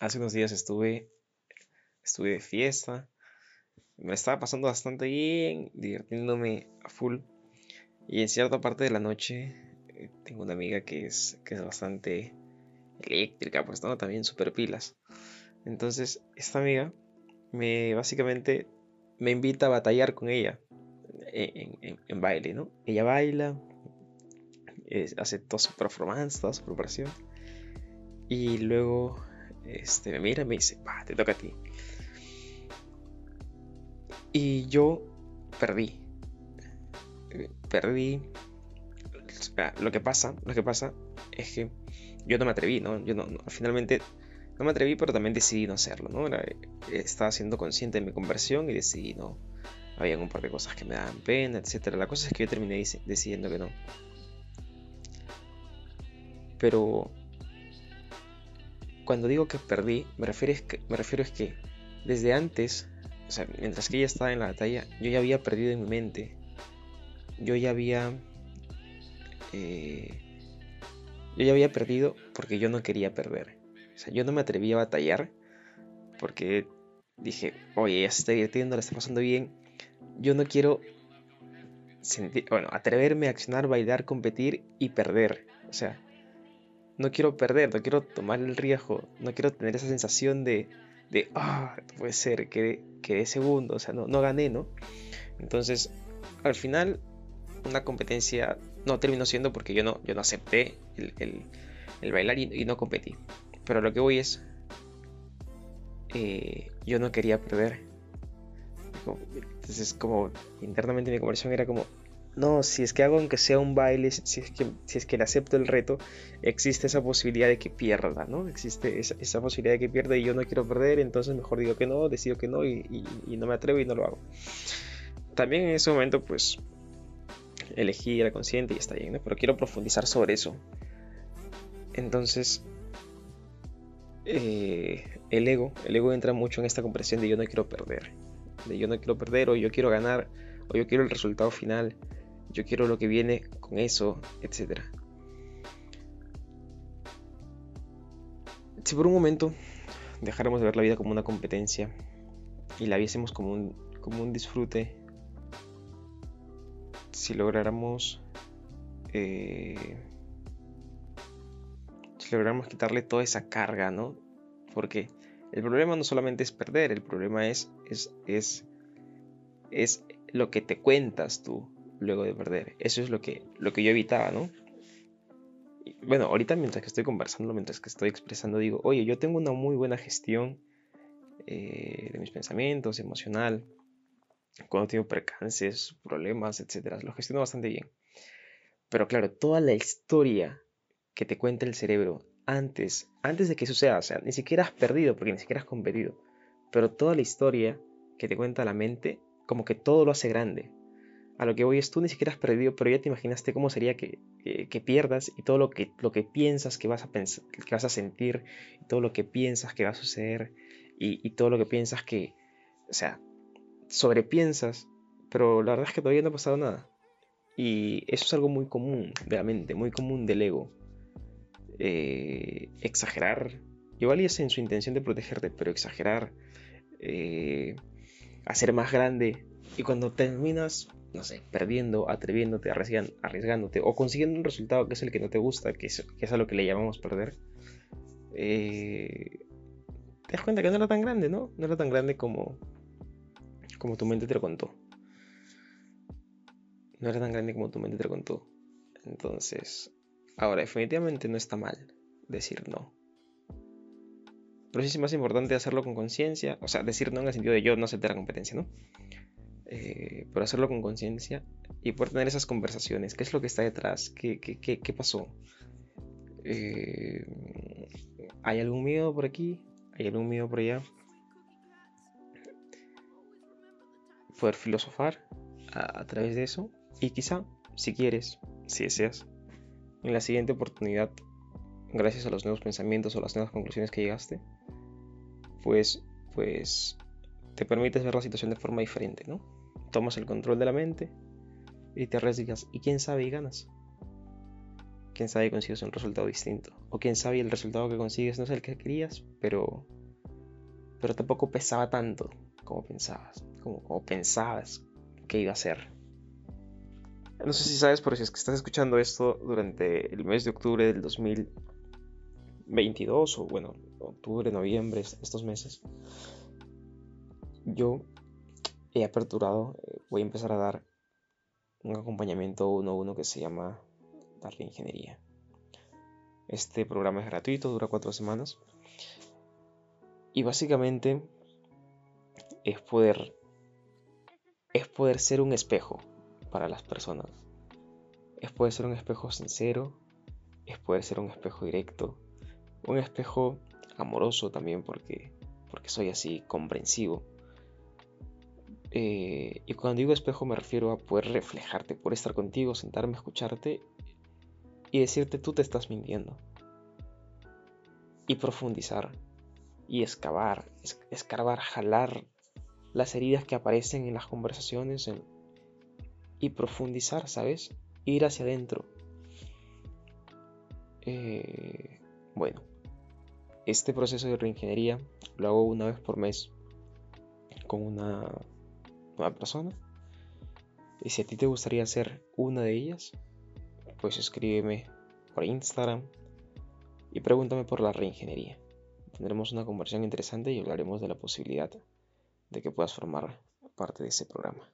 hace unos días estuve, estuve de fiesta, me estaba pasando bastante bien, divirtiéndome a full. Y en cierta parte de la noche eh, tengo una amiga que es, que es bastante eléctrica, pues no, también super pilas. Entonces, esta amiga me básicamente me invita a batallar con ella en, baile, ¿no? Ella baila, hace toda su performance, toda su preparación. Y luego este, me mira y me dice, te toca a ti. Y yo perdí. Perdí. Lo que pasa, lo que pasa es que yo no me atreví, ¿no? Yo no, finalmente no me atreví, pero también decidí no hacerlo, ¿no? estaba siendo consciente de mi conversión y decidí no. Había un par de cosas que me daban pena, etc. La cosa es que yo terminé decidiendo que no. Pero cuando digo que perdí, me refiero, es que, me refiero es que desde antes, o sea, mientras que ella estaba en la batalla, yo ya había perdido en mi mente. Yo ya había... Eh, yo ya había perdido porque yo no quería perder. O sea, yo no me atreví a batallar porque dije, oye, ella se está divirtiendo, la está pasando bien. Yo no quiero sentir, bueno, atreverme a accionar, bailar, competir y perder. O sea, no quiero perder, no quiero tomar el riesgo, no quiero tener esa sensación de, de ah, puede ser, que de segundo, o sea, no, no gané, ¿no? Entonces, al final, una competencia no terminó siendo porque yo no, yo no acepté el, bailar y, no competí. Pero lo que voy es, eh, yo no quería perder. Entonces, como internamente mi conversión era como, no, si es que hago aunque sea un baile, si es que, si es que le acepto el reto, existe esa posibilidad de que pierda, ¿no? Existe esa, posibilidad de que pierda y yo no quiero perder, entonces mejor digo que no, decido que no y, no me atrevo y no lo hago. También en ese momento, pues, elegí la consciente y está bien, ¿no? Pero quiero profundizar sobre eso. Entonces, eh, el ego, el ego entra mucho en esta comprensión de yo no quiero perder, de yo no quiero perder o yo quiero ganar o yo quiero el resultado final yo quiero lo que viene con eso, etc. Si por un momento dejáramos de ver la vida como una competencia y la viésemos como un, como un disfrute, si lográramos eh, si lográramos quitarle toda esa carga, ¿no? Porque el problema no solamente es perder, el problema es, es, es, es lo que te cuentas tú, luego de perder. Eso es lo que, lo que yo evitaba, ¿no? bueno, ahorita mientras que estoy conversando, mientras que estoy expresando, digo, oye, yo tengo una muy buena gestión eh, de mis pensamientos, emocional, cuando tengo percances, problemas, etcétera, lo gestiono bastante bien. Pero claro, toda la historia que te cuenta el cerebro antes, antes de que suceda, o sea, ni siquiera has perdido, porque ni siquiera has competido, pero toda la historia que te cuenta la mente, como que todo lo hace grande, a lo que voy es tú ni siquiera has perdido, pero ya te imaginaste cómo sería que, pierdas y todo lo que, lo que piensas que vas, a pensar, que vas a sentir, y todo lo que piensas que va a suceder y, todo lo que piensas que, o sea, sobrepiensas, pero la verdad es que todavía no ha pasado nada. Y eso es algo muy común de muy común del ego. Eh, exagerar, igual y es en su intención de protegerte, pero exagerar, eh, hacer más grande. Y cuando terminas no sé, perdiendo, atreviéndote, arriesgándote o consiguiendo un resultado que es el que no te gusta, que es, que a lo que le llamamos perder, eh, te das cuenta que no era tan grande, ¿no? No era tan grande como, tu mente te lo contó. No era tan grande como tu mente te lo contó. Entonces, ahora, definitivamente no está mal decir no. Pero sí es más importante hacerlo con conciencia, o sea, decir no en el sentido de yo no aceptar la competencia, ¿no? Eh, por hacerlo con conciencia y por tener esas conversaciones. ¿Qué es lo que está detrás? ¿Qué, qué, qué, pasó? Eh, ¿Hay algún miedo por aquí? ¿Hay algún miedo por allá? Poder filosofar a, a través de eso y quizá, si quieres, si deseas, en la siguiente oportunidad, gracias a los nuevos pensamientos o las nuevas conclusiones que llegaste, pues, pues te permites ver la situación de forma diferente, ¿no? Tomas el control de la mente y te arriesgas y quién sabe y ganas. quién sabe consigues un resultado distinto. O quién sabe el resultado que consigues no es el que querías, pero, pero tampoco pesaba tanto como pensabas, como, como pensabas que iba a ser. No sé si sabes, pero si es que estás escuchando esto durante el mes de octubre del 2022, o bueno, octubre, noviembre, estos meses, yo he aperturado, eh, voy a empezar a dar un acompañamiento uno a uno que se llama Darle Ingeniería. Este programa es gratuito, dura cuatro semanas. Y básicamente es poder, es poder ser un espejo para las personas. Es poder ser un espejo sincero, es poder ser un espejo directo, un espejo amoroso también porque, porque soy así comprensivo. Eh, y cuando digo espejo me refiero a poder reflejarte, poder estar contigo, sentarme, escucharte y decirte tú te estás mintiendo. Y profundizar y excavar, escarbar, jalar las heridas que aparecen en las conversaciones y profundizar, ¿sabes? Ir hacia adentro. Eh, bueno, este proceso de reingeniería lo hago una vez por mes con una nueva persona. Y si a ti te gustaría ser una de ellas, pues escríbeme por Instagram y pregúntame por la reingeniería. Tendremos una conversación interesante y hablaremos de la posibilidad de que puedas formar parte de ese programa.